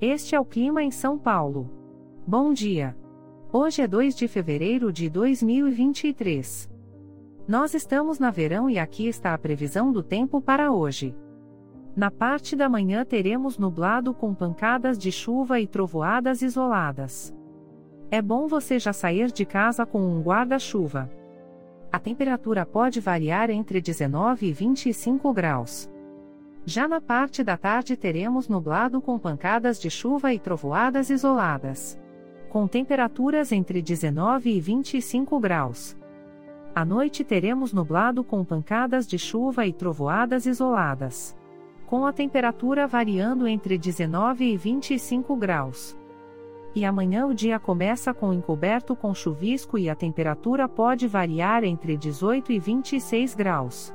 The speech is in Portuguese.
Este é o clima em São Paulo. Bom dia. Hoje é 2 de fevereiro de 2023. Nós estamos na verão e aqui está a previsão do tempo para hoje. Na parte da manhã teremos nublado com pancadas de chuva e trovoadas isoladas. É bom você já sair de casa com um guarda-chuva. A temperatura pode variar entre 19 e 25 graus. Já na parte da tarde teremos nublado com pancadas de chuva e trovoadas isoladas. Com temperaturas entre 19 e 25 graus. À noite teremos nublado com pancadas de chuva e trovoadas isoladas. Com a temperatura variando entre 19 e 25 graus. E amanhã o dia começa com encoberto com chuvisco e a temperatura pode variar entre 18 e 26 graus.